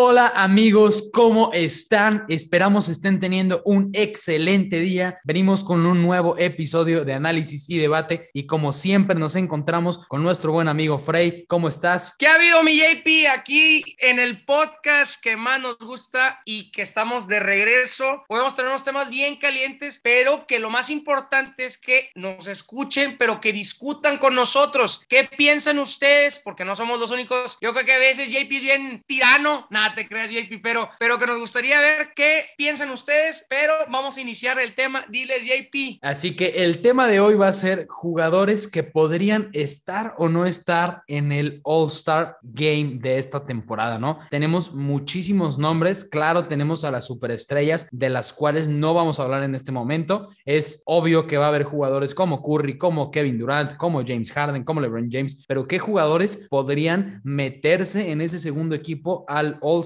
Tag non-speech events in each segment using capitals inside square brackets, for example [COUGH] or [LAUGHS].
Hola amigos, ¿cómo están? Esperamos estén teniendo un excelente día. Venimos con un nuevo episodio de análisis y debate y como siempre nos encontramos con nuestro buen amigo Frey. ¿Cómo estás? ¿Qué ha habido mi JP aquí en el podcast que más nos gusta y que estamos de regreso? Podemos tener unos temas bien calientes, pero que lo más importante es que nos escuchen, pero que discutan con nosotros. ¿Qué piensan ustedes? Porque no somos los únicos. Yo creo que a veces JP es bien tirano Nada te creas, JP, pero, pero que nos gustaría ver qué piensan ustedes, pero vamos a iniciar el tema. Diles, JP. Así que el tema de hoy va a ser jugadores que podrían estar o no estar en el All-Star Game de esta temporada, ¿no? Tenemos muchísimos nombres, claro, tenemos a las superestrellas de las cuales no vamos a hablar en este momento. Es obvio que va a haber jugadores como Curry, como Kevin Durant, como James Harden, como LeBron James, pero ¿qué jugadores podrían meterse en ese segundo equipo al All-Star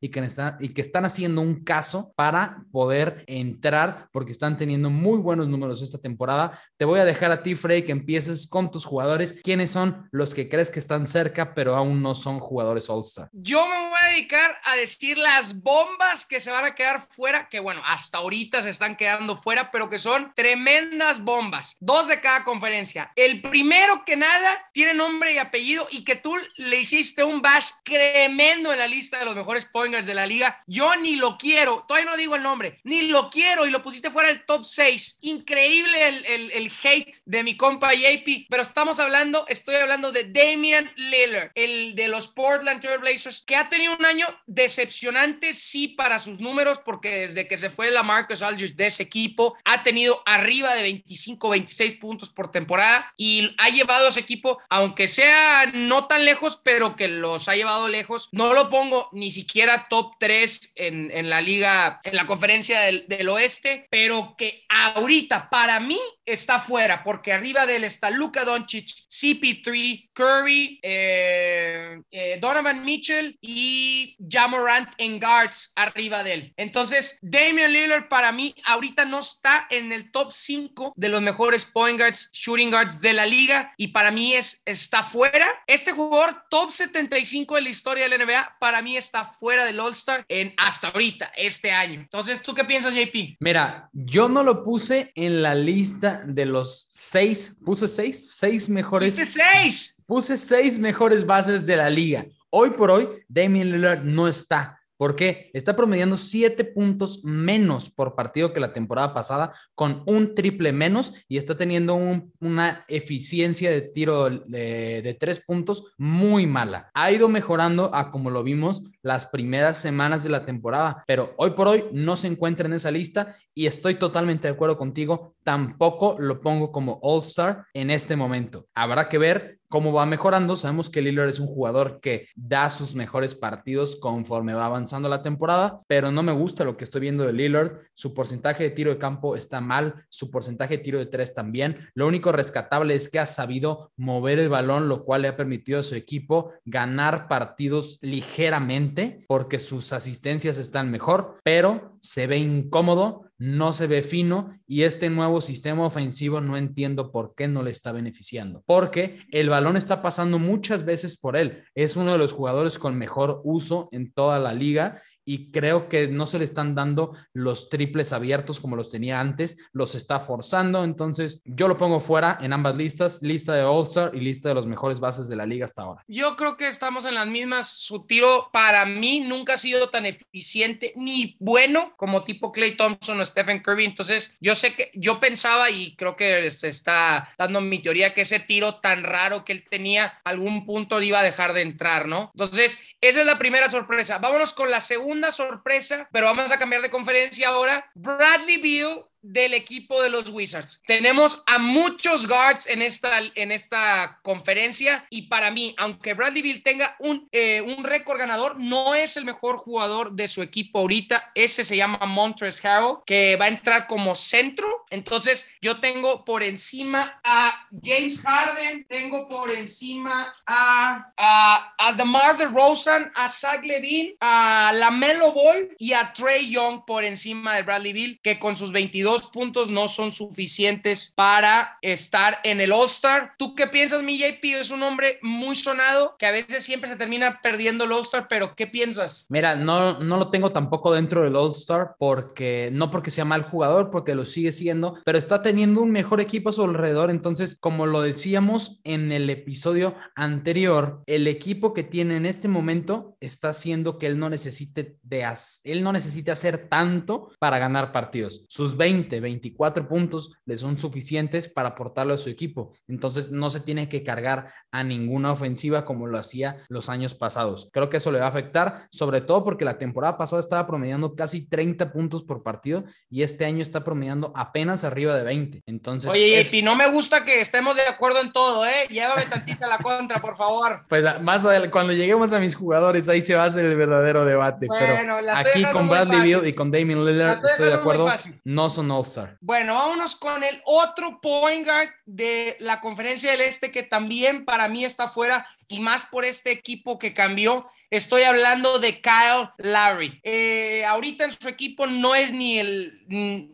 y, que están, y que están haciendo un caso para poder entrar porque están teniendo muy buenos números esta temporada. Te voy a dejar a ti, Frey, que empieces con tus jugadores. ¿Quiénes son los que crees que están cerca, pero aún no son jugadores All-Star? Yo me voy a dedicar a decir las bombas que se van a quedar fuera, que bueno, hasta ahorita se están quedando fuera, pero que son tremendas bombas. Dos de cada conferencia. El primero que nada tiene nombre y apellido y que tú le hiciste un bash tremendo en la lista de los mejores pointers de la liga. Yo ni lo quiero, todavía no digo el nombre, ni lo quiero y lo pusiste fuera del top 6. Increíble el, el, hate de mi compa JP, pero estamos hablando, estoy hablando de Damian Lillard, el de los Portland Trail Blazers, que ha tenido un año decepcionante, sí, para sus números, porque desde que se fue la Marcus Aldridge de ese equipo, ha tenido arriba de 25, 26 puntos por temporada y ha llevado a ese equipo, aunque sea no tan lejos, pero que los ha llevado lejos. No lo pongo ni siquiera top 3 en, en la liga, en la conferencia del, del, oeste, pero que ahorita para mí está fuera, porque arriba de él está Luka Doncic, CP3, Curry, eh, eh, Donovan Mitchell y Jamorant en guards arriba de él. Entonces, Damian Lillard para mí ahorita no está en el top 5 de los mejores point guards, shooting guards de la liga y para mí es, está fuera. Este jugador top 75 de la historia de la NBA para mí está fuera del All-Star en hasta ahorita, este año. Entonces, ¿tú qué piensas, JP? Mira, yo no lo puse en la lista de los seis, puse seis, seis mejores. Puse seis. Puse seis mejores bases de la liga. Hoy por hoy, Damian Lillard no está. ¿Por qué? Está promediando siete puntos menos por partido que la temporada pasada, con un triple menos y está teniendo una eficiencia de tiro de, de, tres puntos muy mala. Ha ido mejorando a como lo vimos las primeras semanas de la temporada, pero hoy por hoy no se encuentra en esa lista y estoy totalmente de acuerdo contigo. Tampoco lo pongo como All-Star en este momento. Habrá que ver cómo va mejorando. Sabemos que Lillard es un jugador que da sus mejores partidos conforme va avanzando la temporada, pero no me gusta lo que estoy viendo de Lillard. Su porcentaje de tiro de campo está mal, su porcentaje de tiro de tres también. Lo único rescatable es que ha sabido mover el balón, lo cual le ha permitido a su equipo ganar partidos ligeramente porque sus asistencias están mejor, pero se ve incómodo no se ve fino y este nuevo sistema ofensivo no entiendo por qué no le está beneficiando. Porque el balón está pasando muchas veces por él. Es uno de los jugadores con mejor uso en toda la liga y creo que no se le están dando los triples abiertos como los tenía antes, los está forzando, entonces yo lo pongo fuera en ambas listas, lista de All-Star y lista de los mejores bases de la liga hasta ahora. Yo creo que estamos en las mismas, su tiro para mí nunca ha sido tan eficiente ni bueno como tipo Clay Thompson o Stephen Curry, entonces yo sé que yo pensaba y creo que se está dando mi teoría que ese tiro tan raro que él tenía algún punto iba a dejar de entrar, ¿no? Entonces, esa es la primera sorpresa. Vámonos con la segunda sorpresa, pero vamos a cambiar de conferencia ahora. Bradley Beal del equipo de los Wizards. Tenemos a muchos guards en esta, en esta conferencia y para mí, aunque Bradley Bill tenga un, eh, un récord ganador, no es el mejor jugador de su equipo ahorita. Ese se llama Montres Harrell, que va a entrar como centro. Entonces, yo tengo por encima a James Harden, tengo por encima a, a, a DeMar DeRozan, a Zach Levine, a LaMelo Ball y a Trey Young por encima de Bradley Bill, que con sus 22 22 puntos no son suficientes para estar en el All-Star. ¿Tú qué piensas, mi JP? Es un hombre muy sonado que a veces siempre se termina perdiendo el All-Star, pero ¿qué piensas? Mira, no, no lo tengo tampoco dentro del All-Star porque no porque sea mal jugador, porque lo sigue siendo, pero está teniendo un mejor equipo a su alrededor. Entonces, como lo decíamos en el episodio anterior, el equipo que tiene en este momento está haciendo que él no necesite de él no necesita hacer tanto para ganar partidos. Sus 20, 24 puntos le son suficientes para aportarlo a su equipo. Entonces, no se tiene que cargar a ninguna ofensiva como lo hacía los años pasados. Creo que eso le va a afectar, sobre todo porque la temporada pasada estaba promediando casi 30 puntos por partido y este año está promediando apenas arriba de 20. Entonces, oye, y si no me gusta que estemos de acuerdo en todo, ¿eh? Llévame tantita la contra, por favor. [LAUGHS] Pues más adelante, cuando lleguemos a mis jugadores, ahí se va a hacer el verdadero debate. Pero aquí con Bradley Bill y con Damien Lillard estoy de acuerdo, no son All-Star. Bueno, vámonos con el otro point guard de la conferencia del Este que también para mí está fuera y más por este equipo que cambió Estoy hablando de Kyle Lowry. Eh, ahorita en su equipo no es ni el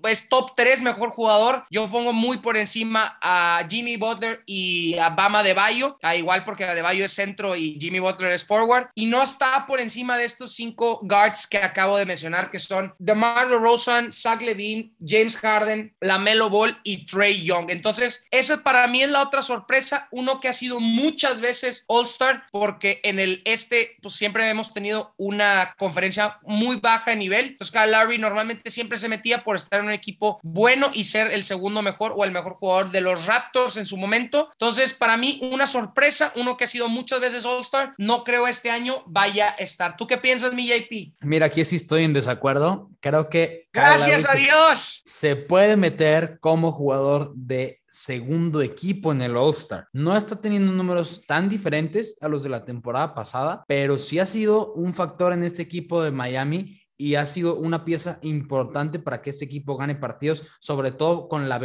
es top 3 mejor jugador. Yo pongo muy por encima a Jimmy Butler y a Bama de Bayo, a igual porque de Bayo es centro y Jimmy Butler es forward. Y no está por encima de estos cinco guards que acabo de mencionar, que son DeMar DeRozan, Zach Levine, James Harden, LaMelo Ball y Trey Young. Entonces, esa para mí es la otra sorpresa. Uno que ha sido muchas veces All-Star, porque en el este, pues siempre hemos tenido una conferencia muy baja de nivel. Entonces, Kyle Larry normalmente siempre se metía por estar en un equipo bueno y ser el segundo mejor o el mejor jugador de los Raptors en su momento. Entonces, para mí, una sorpresa, uno que ha sido muchas veces All-Star, no creo este año vaya a estar. ¿Tú qué piensas, mi JP? Mira, aquí sí estoy en desacuerdo. Creo que. Gracias a Dios. Se puede meter como jugador de segundo equipo en el All-Star. No está teniendo números tan diferentes a los de la temporada pasada, pero sí ha sido un factor en este equipo de Miami y ha sido una pieza importante para que este equipo gane partidos, sobre todo con la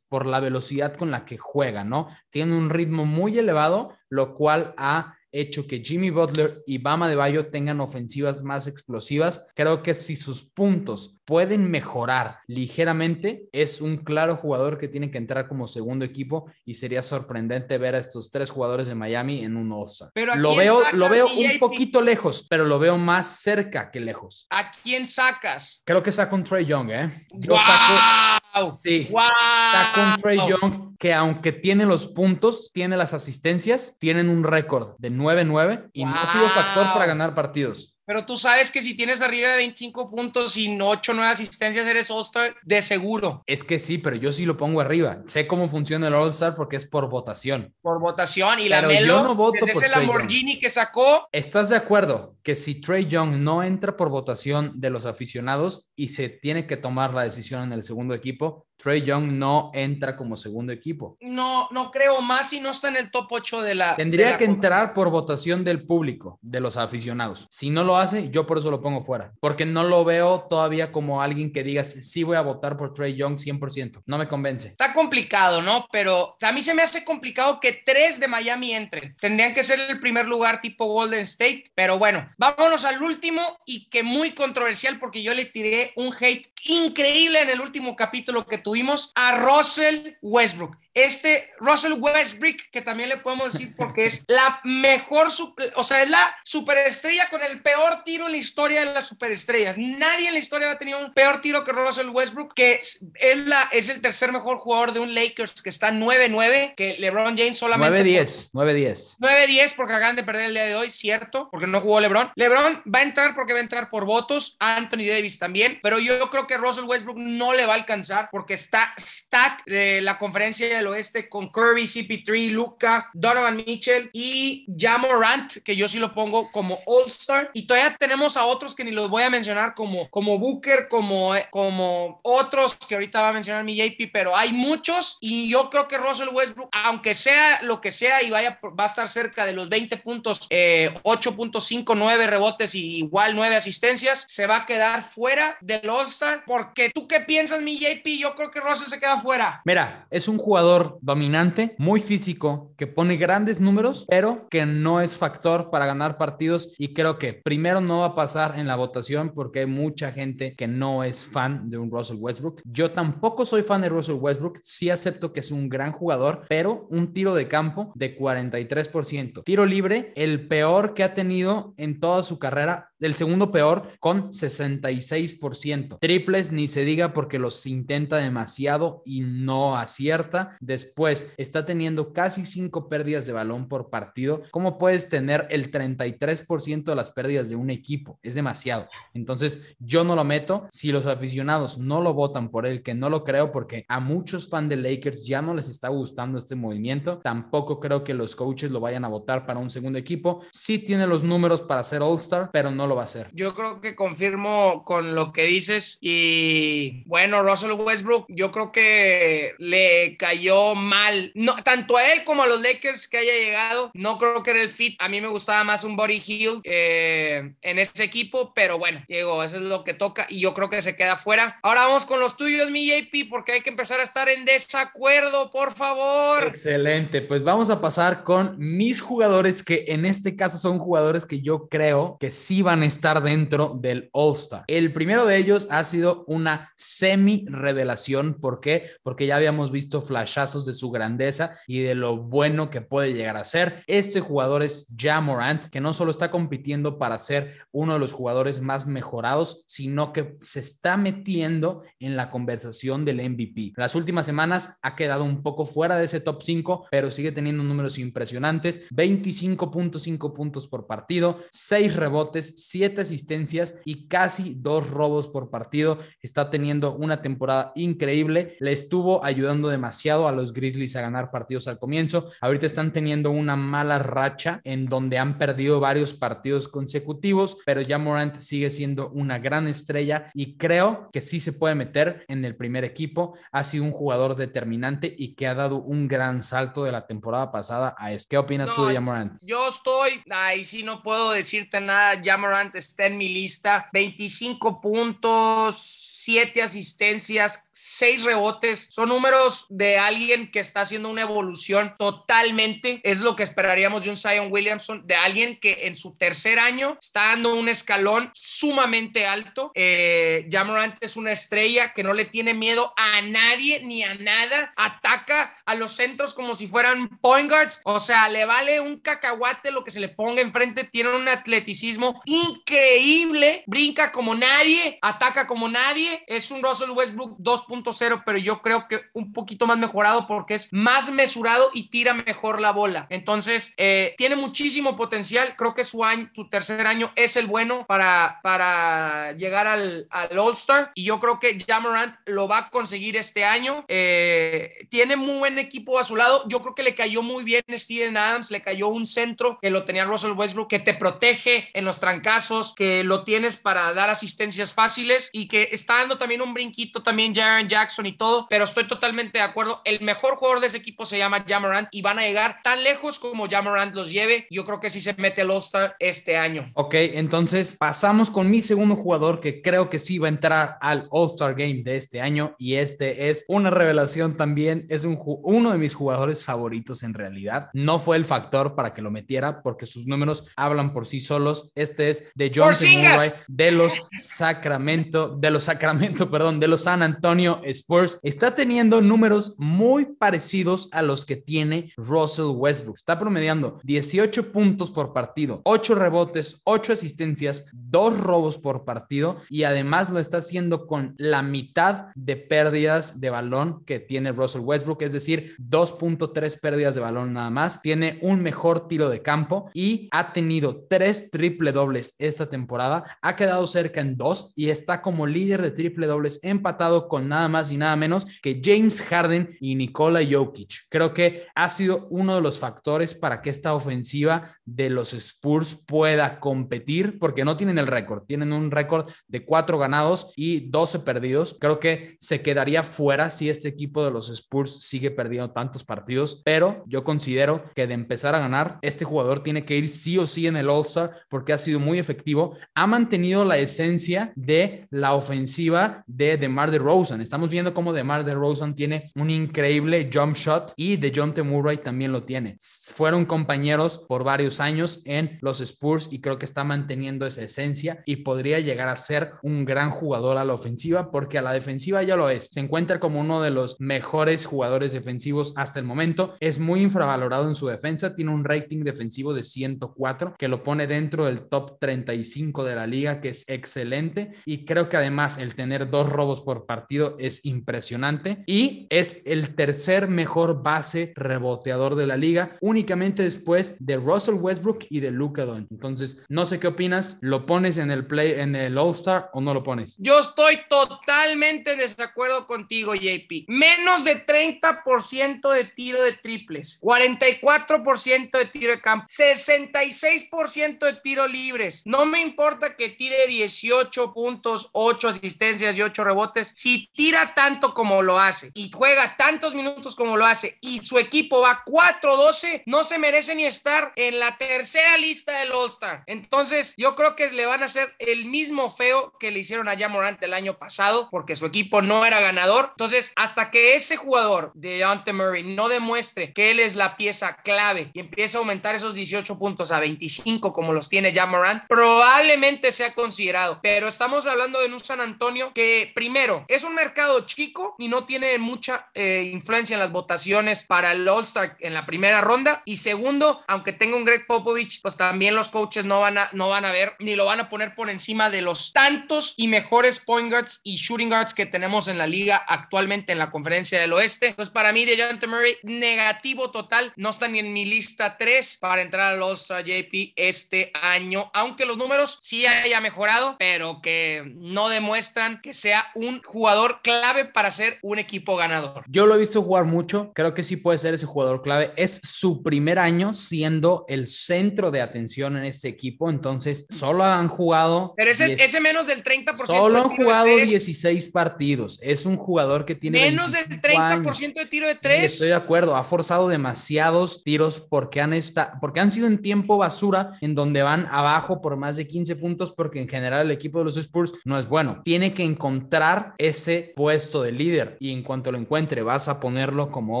por la velocidad con la que juega, ¿no? Tiene un ritmo muy elevado, lo cual ha hecho que Jimmy Butler y Bama de Bayo tengan ofensivas más explosivas. Creo que si sus puntos pueden mejorar ligeramente, es un claro jugador que tiene que entrar como segundo equipo y sería sorprendente ver a estos tres jugadores de Miami en un All-Star. Lo veo, lo veo un poquito lejos, pero lo veo más cerca que lejos. ¿A quién sacas? Creo que saco un Trey Young, ¿eh? Yo saco. Sí. Saco un Trey Young que aunque tiene los puntos, tiene las asistencias, tienen un récord de 9-9 y no ha sido factor para ganar partidos. Pero tú sabes que si tienes arriba de 25 puntos y 8 nueve asistencias, eres All-Star de seguro. Es que sí, pero yo sí lo pongo arriba. Sé cómo funciona el All-Star porque es por votación. Por votación. Y la Melo, yo no voto desde ese Lamborghini que sacó. ¿Estás de acuerdo que si Trey Young no entra por votación de los aficionados y se tiene que tomar la decisión en el segundo equipo, Trey Young no entra como segundo equipo. No, no creo más si no está en el top 8 de la. Tendría que entrar por votación del público, de los aficionados. Si no lo hace, yo por eso lo pongo fuera, porque no lo veo todavía como alguien que diga sí voy a votar por Trey Young 100%. No me convence. Está complicado, ¿no? Pero a mí se me hace complicado que tres de Miami entren. Tendrían que ser el primer lugar tipo Golden State, pero bueno, vámonos al último y que muy controversial porque yo le tiré un hate increíble en el último capítulo que tuvimos a Russell Westbrook este Russell Westbrook, que también le podemos decir porque es la mejor, o sea, es la superestrella con el peor tiro en la historia de las superestrellas. Nadie en la historia ha tenido un peor tiro que Russell Westbrook, que es, la, es el tercer mejor jugador de un Lakers que está 9-9, que LeBron James solamente... 9-10, 9-10. 9-10 porque acaban de perder el día de hoy, cierto, porque no jugó LeBron. LeBron va a entrar porque va a entrar por votos, Anthony Davis también, pero yo creo que Russell Westbrook no le va a alcanzar porque está stack de la conferencia de oeste con Kirby, CP3, Luca, Donovan Mitchell y Jamorant, que yo sí lo pongo como All-Star. Y todavía tenemos a otros que ni los voy a mencionar como, como Booker, como, eh, como otros que ahorita va a mencionar mi JP, pero hay muchos y yo creo que Russell Westbrook, aunque sea lo que sea y vaya, va a estar cerca de los 20 puntos, 8.5, eh, 9 rebotes y igual 9 asistencias, se va a quedar fuera del All-Star. Porque tú qué piensas, mi JP? Yo creo que Russell se queda fuera. Mira, es un jugador dominante, muy físico, que pone grandes números, pero que no es factor para ganar partidos y creo que primero no va a pasar en la votación porque hay mucha gente que no es fan de un Russell Westbrook. Yo tampoco soy fan de Russell Westbrook, sí acepto que es un gran jugador, pero un tiro de campo de 43%. Tiro libre, el peor que ha tenido en toda su carrera el segundo peor con 66%. Triples ni se diga porque los intenta demasiado y no acierta. Después está teniendo casi 5 pérdidas de balón por partido. ¿Cómo puedes tener el 33% de las pérdidas de un equipo? Es demasiado. Entonces yo no lo meto. Si los aficionados no lo votan por él, que no lo creo porque a muchos fans de Lakers ya no les está gustando este movimiento, tampoco creo que los coaches lo vayan a votar para un segundo equipo. Sí tiene los números para ser All-Star, pero no lo va a hacer. Yo creo que confirmo con lo que dices y bueno, Russell Westbrook, yo creo que le cayó mal, no, tanto a él como a los Lakers que haya llegado, no creo que era el fit, a mí me gustaba más un body heel eh, en ese equipo, pero bueno, Diego, eso es lo que toca y yo creo que se queda fuera. Ahora vamos con los tuyos, mi JP, porque hay que empezar a estar en desacuerdo, por favor. Excelente, pues vamos a pasar con mis jugadores que en este caso son jugadores que yo creo que sí van estar dentro del All-Star. El primero de ellos ha sido una semi-revelación. ¿Por qué? Porque ya habíamos visto flashazos de su grandeza y de lo bueno que puede llegar a ser. Este jugador es Jamorant, que no solo está compitiendo para ser uno de los jugadores más mejorados, sino que se está metiendo en la conversación del MVP. Las últimas semanas ha quedado un poco fuera de ese top 5, pero sigue teniendo números impresionantes. 25.5 puntos por partido, 6 rebotes, 7 asistencias y casi dos robos por partido. Está teniendo una temporada increíble. Le estuvo ayudando demasiado a los Grizzlies a ganar partidos al comienzo. Ahorita están teniendo una mala racha en donde han perdido varios partidos consecutivos, pero ya Morant sigue siendo una gran estrella y creo que sí se puede meter en el primer equipo. Ha sido un jugador determinante y que ha dado un gran salto de la temporada pasada a este. ¿Qué opinas tú de Jamorant? Yo estoy, ahí sí no puedo decirte nada. Jamorant está en mi lista. 25 puntos siete asistencias, seis rebotes. Son números de alguien que está haciendo una evolución totalmente. Es lo que esperaríamos de un Zion Williamson, de alguien que en su tercer año está dando un escalón sumamente alto. Eh, Jamorant es una estrella que no le tiene miedo a nadie ni a nada. Ataca a los centros como si fueran point guards. O sea, le vale un cacahuate lo que se le ponga enfrente. Tiene un atleticismo increíble. Brinca como nadie, ataca como nadie es un Russell Westbrook 2.0, pero yo creo que un poquito más mejorado porque es más mesurado y tira mejor la bola. Entonces, eh, tiene muchísimo potencial. Creo que su año, su tercer año es el bueno para, para llegar al, al All-Star. Y yo creo que Jamorant lo va a conseguir este año. Eh, tiene muy buen equipo a su lado. Yo creo que le cayó muy bien Steven Adams, le cayó un centro que lo tenía Russell Westbrook, que te protege en los trancazos, que lo tienes para dar asistencias fáciles y que está también un brinquito, también Jaron Jackson y todo, pero estoy totalmente de acuerdo. El mejor jugador de ese equipo se llama Jamorant y van a llegar tan lejos como Jamorant los lleve. Yo creo que sí se mete el All-Star este año. Ok, entonces pasamos con mi segundo jugador que creo que sí va a entrar al All-Star Game de este año y este es una revelación también. Es un, uno de mis jugadores favoritos en realidad. No fue el factor para que lo metiera porque sus números hablan por sí solos. Este es de John Murray de los Sacramento, de los Sacramento [LAUGHS] perdón, de los San Antonio Spurs, está teniendo números muy parecidos a los que tiene Russell Westbrook. Está promediando 18 puntos por partido, 8 rebotes, 8 asistencias, 2 robos por partido y además lo está haciendo con la mitad de pérdidas de balón que tiene Russell Westbrook, es decir, 2.3 pérdidas de balón nada más. Tiene un mejor tiro de campo y ha tenido 3 triple dobles esta temporada. Ha quedado cerca en 2 y está como líder de triple dobles empatado con nada más y nada menos que James Harden y Nikola Jokic. Creo que ha sido uno de los factores para que esta ofensiva de los Spurs pueda competir, porque no tienen el récord, tienen un récord de cuatro ganados y 12 perdidos. Creo que se quedaría fuera si este equipo de los Spurs sigue perdiendo tantos partidos, pero yo considero que de empezar a ganar, este jugador tiene que ir sí o sí en el All-Star porque ha sido muy efectivo, ha mantenido la esencia de la ofensiva ofensiva de DeMar DeRozan. Estamos viendo cómo DeMar DeRozan tiene un increíble jump shot y de John T. Murray también lo tiene. Fueron compañeros por varios años en los Spurs y creo que está manteniendo esa esencia y podría llegar a ser un gran jugador a la ofensiva porque a la defensiva ya lo es. Se encuentra como uno de los mejores jugadores defensivos hasta el momento. Es muy infravalorado en su defensa. Tiene un rating defensivo de 104 que lo pone dentro del top 35 de la liga, que es excelente. Y creo que además el tener dos robos por partido es impresionante. Y es el tercer mejor base reboteador de la liga, únicamente después de Russell Westbrook y de Luka Doncic. Entonces, no sé qué opinas. ¿Lo pones en el play, en el All-Star o no lo pones? Yo estoy totalmente desacuerdo contigo, JP. Menos de 30% de tiro de triples, 44% de tiro de campo, 66% de tiro libres. No me importa que tire 18 puntos, 8 asistencias y 8 rebotes. Si tira tanto como lo hace y juega tantos minutos como lo hace y su equipo va 4-12, no se merece ni estar en la tercera lista del All-Star. Entonces, yo creo que le van a hacer el mismo feo que le hicieron a Jamorant el año pasado porque su equipo no era ganador. Entonces, hasta que ese jugador de Ante Murray no demuestre que él es la pieza clave y empiece a aumentar esos 18 puntos a 25 como los tiene Jamorant, probablemente sea considerado. Pero estamos hablando de un San Antonio que primero es un mercado chico y no tiene mucha eh, influencia en las votaciones para el All-Star en la primera ronda. Y segundo, aunque tenga un Greg Popovich, pues también los coaches no van a, no van a ver ni lo van a poner por encima de los tantos y mejores point guards y shooting guards que tenemos en la liga actualmente en la conferencia del oeste. Entonces, para mí, de Jonathan Murray, negativo total. No está ni en mi lista 3 para entrar al All-Star JP este año, aunque los números sí haya mejorado, pero que no demuestran que sea un jugador clave para ser un equipo ganador. Yo lo he visto jugar mucho, creo que sí puede ser ese jugador clave. Es su primer año siendo el centro de atención en este equipo, entonces solo han jugado. Pero ese, ese menos del 30%. Solo han jugado 16 partidos. Es un jugador que tiene. Menos del 30% de tiro de 3. estoy de acuerdo, ha forzado demasiados tiros porque han, esta, porque han sido en tiempo basura en donde van abajo por más de 15 puntos porque en general el equipo de los Spurs no es bueno. Tiene que encontrar ese puesto de líder y en cuanto lo encuentre vas a ponerlo como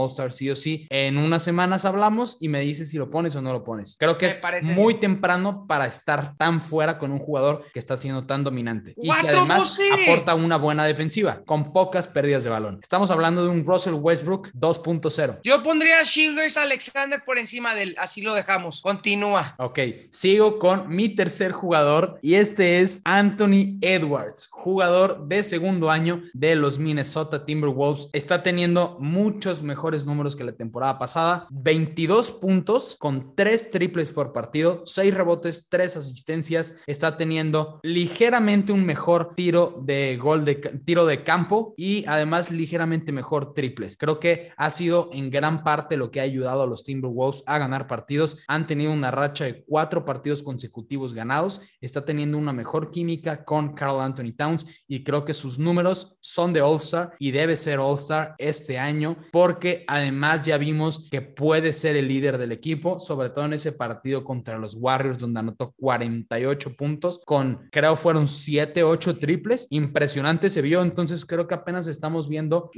All-Star sí o sí. En unas semanas hablamos y me dices si lo pones o no lo pones. Creo que es muy temprano para estar tan fuera con un jugador que está siendo tan dominante y que además aporta una buena defensiva con pocas pérdidas de balón. Estamos hablando de un Russell Westbrook 2.0. Yo pondría a Shielders Alexander por encima del, así lo dejamos. Continúa. Ok, sigo con mi tercer jugador y este es Anthony Edwards, jugador de segundo año de los Minnesota Timberwolves. Está teniendo muchos mejores números que la temporada pasada. 22 puntos con 3 triples por partido, 6 rebotes, 3 asistencias. Está teniendo ligeramente un mejor tiro de gol de tiro de campo y además ligeramente mejor triples. Creo que ha sido en gran parte lo que ha ayudado a los Timberwolves a ganar partidos. Han tenido una racha de cuatro partidos consecutivos ganados. Está teniendo una mejor química con Carl Anthony Towns y creo que sus números son de All-Star y debe ser All-Star este año porque además ya vimos que puede ser el líder del equipo, sobre todo en ese partido contra los Warriors donde anotó 48 puntos con creo fueron 7, 8 triples. Impresionante se vio, entonces creo que apenas estamos viendo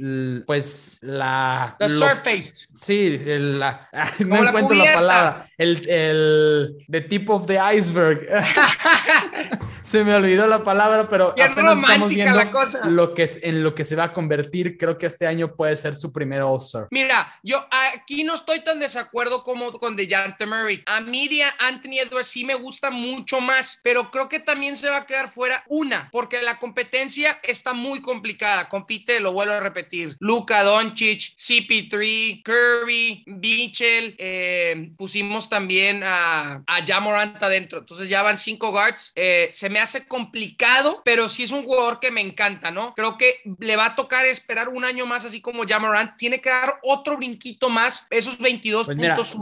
pues la... The surface. Sí, la, [LAUGHS] no encuentro la, palabra. El, el the tip of the iceberg. [LAUGHS] se me olvidó la palabra, pero apenas estamos viendo lo que en lo que se va a convertir. Creo que este año puede ser su primer All-Star. Mira, yo aquí no estoy tan desacuerdo como con DeJounte Murray. A mí Anthony Edwards sí me gusta mucho más, pero creo que también se va a quedar fuera una, porque la competencia está muy complicada. Compite, lo vuelvo a repetir, Luka Doncic, CP3, Curry, Mitchell, eh, pusimos también a, a Jamorant adentro. Entonces ya van cinco guards. Eh, se me hace complicado, pero sí es un jugador que me encanta, ¿no? Creo que le va a tocar esperar un año más, así como Jamorant. Tiene que dar otro brinquito más. Esos 22 pues puntos.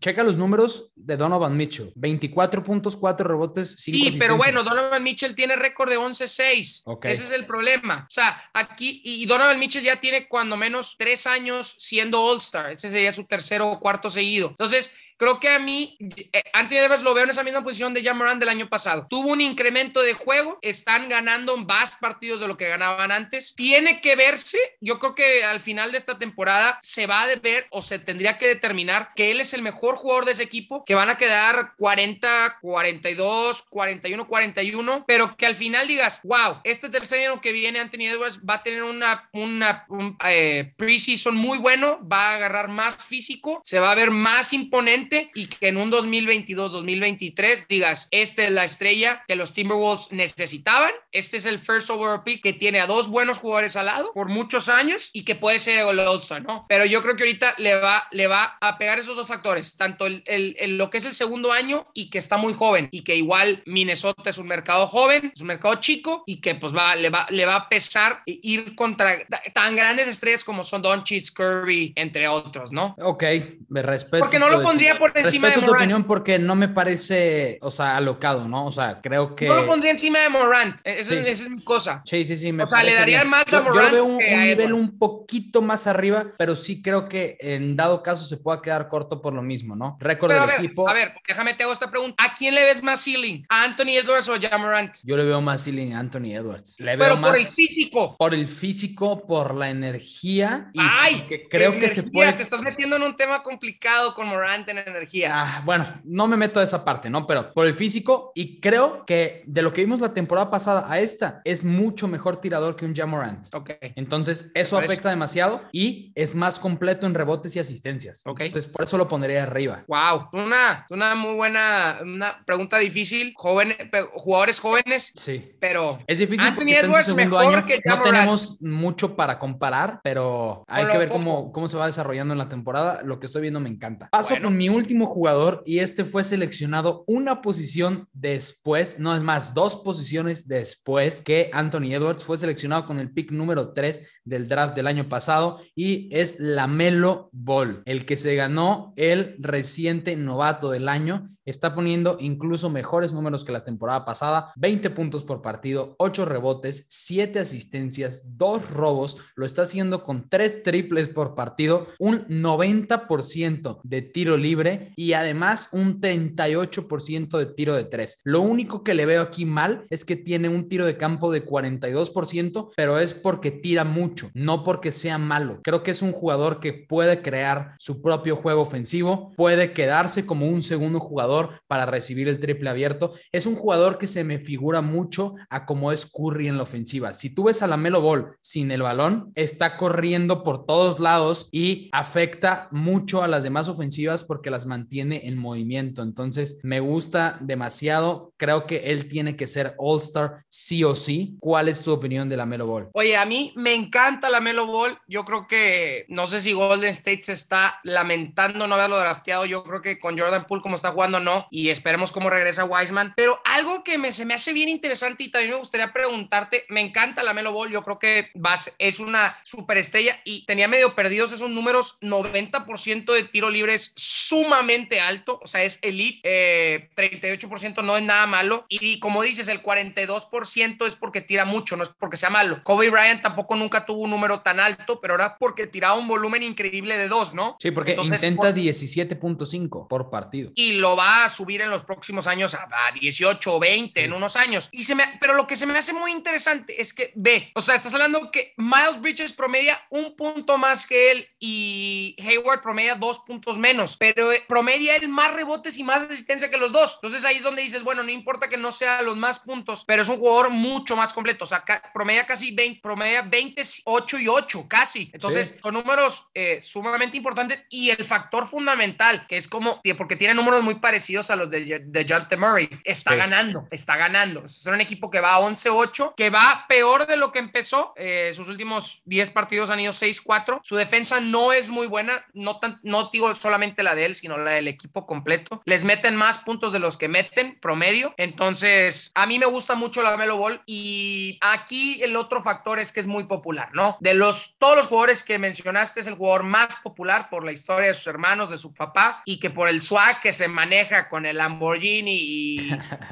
Checa los números de Donovan Mitchell. 24 puntos, 4 rebotes, Sí, pero bueno, Donovan Mitchell tiene récord de 11-6. Ese es el problema. O sea, aquí, y Donovan Mitchell ya tiene cuando menos tres años siendo All-Star. Ese sería su tercero o cuarto seguido. Entonces, creo que a mí, eh, Anthony Edwards lo veo en esa misma posición de Jamoran del año pasado. Tuvo un incremento de juego, están ganando más partidos de lo que ganaban antes. Tiene que verse, yo creo que al final de esta temporada se va a ver o se tendría que determinar que él es el mejor jugador de ese equipo, que van a quedar 40, 42, 41, 41, pero que al final digas, wow, este tercer año que viene Anthony Edwards va a tener una, una un, eh, preseason muy bueno, va a agarrar más físico, se va a ver más imponente y que en un 2022, 2023 digas, esta es la estrella que los Timberwolves necesitaban, este es el first overall pick que tiene a dos buenos jugadores al lado por muchos años y que puede ser el all ¿no? Pero yo creo que ahorita le va, le va a pegar esos dos factores, tanto el, el, lo que es el segundo año y que está muy joven y que igual Minnesota es un mercado joven, es un mercado chico y que pues va, le, va, le va a pesar ir contra tan grandes estrellas como son Doncic, Curry, entre otros, ¿no? Ok, me respeto. Porque no lo pondría por encima respeto de tu opinión porque no me parece, o sea, alocado, ¿no? O sea, creo que... No lo pondría encima de Morant, e-, esa, es mi cosa. Sí, sí, sí. Me o sea, le daría más a Morant. Yo, veo un, un nivel un poquito más arriba, pero sí creo que en dado caso se pueda quedar corto por lo mismo, ¿no? Récord del equipo. A ver, déjame te hago esta pregunta. ¿A quién le ves más ceiling? ¿A Anthony Edwards o a Jamorant? Yo le veo más ceiling a Anthony Edwards. Le pero veo por el físico. Por el físico, por la energía. Y Ay, que creo que se puede. Te estás metiendo en un tema complicado con Morant en energía. Ah, bueno, no me meto a esa parte, ¿no? Pero por el físico y creo que de lo que vimos la temporada pasada a esta es mucho mejor tirador que un Jamorant. Ok. Entonces, eso afecta demasiado y es más completo en rebotes y asistencias. Ok. Entonces, por eso lo pondría arriba. Wow, una, una muy buena, una pregunta difícil. Jóvenes, jugadores jóvenes. Sí. Pero es difícil Anthony Edwards segundo año. no tenemos mucho para comparar, pero hay que ver cómo, cómo se va desarrollando en la temporada. Lo que estoy viendo me encanta. Paso con mi último jugador y este fue seleccionado una posición después, no es más, dos posiciones después que Anthony Edwards fue seleccionado con el pick número 3 del draft del año pasado y es Lamelo Ball, el que se ganó el reciente novato del año. Está poniendo incluso mejores números que la temporada pasada, 20 puntos por partido, 8 rebotes, 7 asistencias, 2 robos, lo está haciendo con 3 triples por partido, un 90% de tiro libre y además un 38% de tiro de 3. Lo único que le veo aquí mal es que tiene un tiro de campo de 42%, pero es porque tira mucho, no porque sea malo. Creo que es un jugador que puede crear su propio juego ofensivo, puede quedarse como un segundo jugador para recibir el triple abierto. Es un jugador que se me figura mucho a como es Curry en la ofensiva. Si tú ves a la Melo Ball sin el balón, está corriendo por todos lados y afecta mucho a las demás ofensivas porque las mantiene en movimiento. Entonces, me gusta demasiado. Creo que él tiene que ser All-Star sí o sí. ¿Cuál es tu opinión de la Melo Ball? Oye, a mí me encanta la Melo Ball. Yo creo que no sé si Golden State se está lamentando no haberlo drafteado. Yo creo que con Jordan Poole como está jugando no y esperemos cómo regresa Wiseman. Pero algo que me, se me hace bien interesante y también me gustaría preguntarte, me encanta la Melo Ball, yo creo que vas, es una superestrella y tenía medio perdidos esos números, 90% de tiro libre es sumamente alto, o sea, es elite, 38% eh, no es nada malo y como dices, el 42% es porque tira mucho, no es porque sea malo. Kobe Bryant tampoco nunca tuvo un número tan alto, pero era porque tiraba un volumen increíble de dos, ¿no? Sí, porque intenta 17.5 por partido. Y lo va a subir en los próximos años a, 18 o 20 en unos años. Y se me, pero lo que se me hace muy interesante es que ve, o sea, estás hablando que Miles Bridges promedia un punto más que él y Hayward promedia dos puntos menos, pero promedia él más rebotes y más asistencia que los dos. Entonces ahí es donde dices, bueno, no importa que no sea los más puntos, pero es un jugador mucho más completo. O sea, promedia casi 20, promedia 28 y 8, casi. Entonces, son números eh, sumamente importantes y el factor fundamental, que es como, porque tiene números muy parecidos a los de, de John T. Murray. Está ganando, está ganando. Es un equipo que va a 11-8, que va peor de lo que empezó. Eh, sus últimos 10 partidos han ido 6-4. Su defensa no es muy buena, no, tan, no digo solamente la de él, sino la del equipo completo. Les meten más puntos de los que meten, promedio. Entonces, a mí me gusta mucho la Melo Ball y aquí el otro factor es que es muy popular, ¿no? De los todos los jugadores que mencionaste, es el jugador más popular por la historia de sus hermanos, de su papá y que por el swag que se maneja con el Lamborghini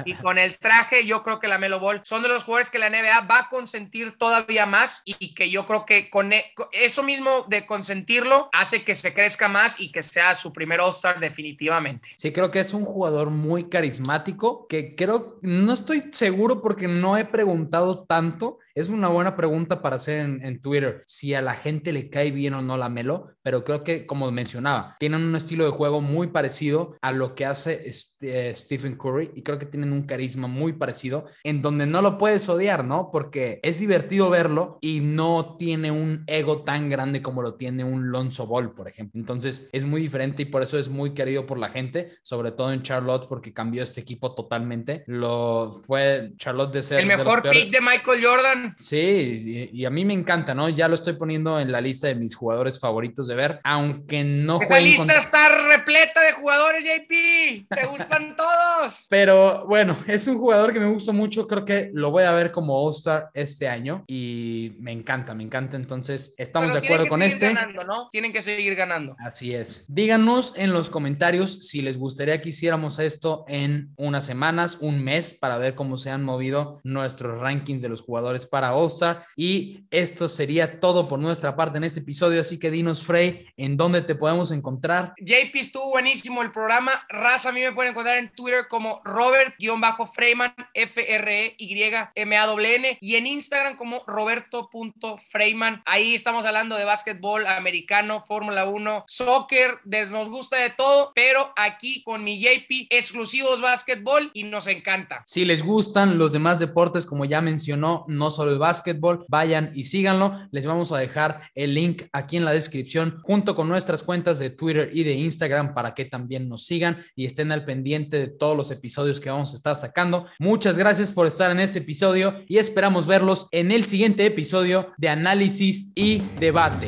y, [LAUGHS] con el traje, yo creo que la Melo Ball son de los jugadores que la NBA va a consentir todavía más y que yo creo que con e, eso mismo de consentirlo hace que se crezca más y que sea su primer all Definitivamente. Sí, creo que es un jugador muy carismático, que creo, no estoy seguro porque no he preguntado tanto, es una buena pregunta para hacer en, Twitter, si a la gente le cae bien o no la Melo, pero creo que, como mencionaba, tienen un estilo de juego muy parecido a lo que hace este, Stephen Curry y creo que tienen un carisma muy parecido en donde no lo puedes odiar, ¿no? Porque es divertido verlo y no tiene un ego tan grande como lo tiene un Lonzo Ball, por ejemplo. Entonces es muy diferente y por eso es muy querido por la gente, sobre todo en Charlotte porque cambió este equipo totalmente. Lo fue Charlotte de ser el mejor pick de Michael Jordan Sí, y, a mí me encanta, ¿no? Ya lo estoy poniendo en la lista de mis jugadores favoritos de ver, aunque no Esa lista está repleta de jugadores, JP. Te gustan [LAUGHS] todos. Pero bueno, es un jugador que me gusta mucho. Creo que lo voy a ver como All-Star este año y me encanta, me encanta. Entonces, estamos de acuerdo con este. Ganando, ¿no? Tienen que seguir ganando. Así es. Díganos en los comentarios si les gustaría que hiciéramos esto en unas semanas, un mes, para ver cómo se han movido nuestros rankings de los jugadores para para All-Star. Y esto sería todo por nuestra parte en este episodio. Así que dinos, Frey, ¿en dónde te podemos encontrar? JP estuvo buenísimo el programa. Raza, a mí me pueden encontrar en Twitter como Robert-Freyman, F-R-E-Y-M-A-N, y en Instagram como Roberto.Freyman. Ahí estamos hablando de básquetbol americano, Fórmula 1, soccer, nos gusta de todo, pero aquí con mi JP, exclusivos básquetbol y nos encanta. Si les gustan los demás deportes, como ya mencionó, no solo el básquetbol, vayan y síganlo. Les vamos a dejar el link aquí en la descripción junto con nuestras cuentas de Twitter y de Instagram para que también nos sigan y estén al pendiente de todos los episodios que vamos a estar sacando. Muchas gracias por estar en este episodio y esperamos verlos en el siguiente episodio de análisis y debate.